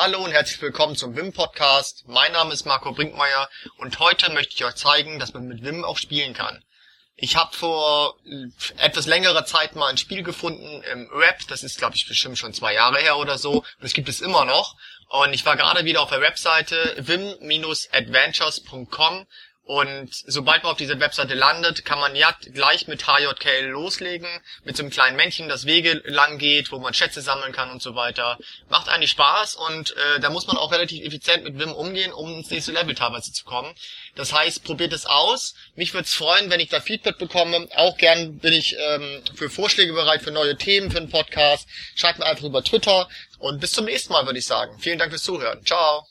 Hallo und herzlich willkommen zum Wim Podcast. Mein Name ist Marco Brinkmeier und heute möchte ich euch zeigen, dass man mit Wim auch spielen kann. Ich habe vor etwas längerer Zeit mal ein Spiel gefunden im Web, das ist glaube ich bestimmt schon zwei Jahre her oder so, das gibt es immer noch. Und ich war gerade wieder auf der Webseite wim-adventures.com und sobald man auf dieser Webseite landet, kann man ja gleich mit HJKL loslegen, mit so einem kleinen Männchen, das Wege lang geht, wo man Schätze sammeln kann und so weiter. Macht eigentlich Spaß und äh, da muss man auch relativ effizient mit Wim umgehen, um ins nächste Level teilweise zu kommen. Das heißt, probiert es aus. Mich würde es freuen, wenn ich da Feedback bekomme. Auch gern bin ich ähm, für Vorschläge bereit, für neue Themen, für einen Podcast. Schreibt mir einfach über Twitter und bis zum nächsten Mal, würde ich sagen. Vielen Dank fürs Zuhören. Ciao.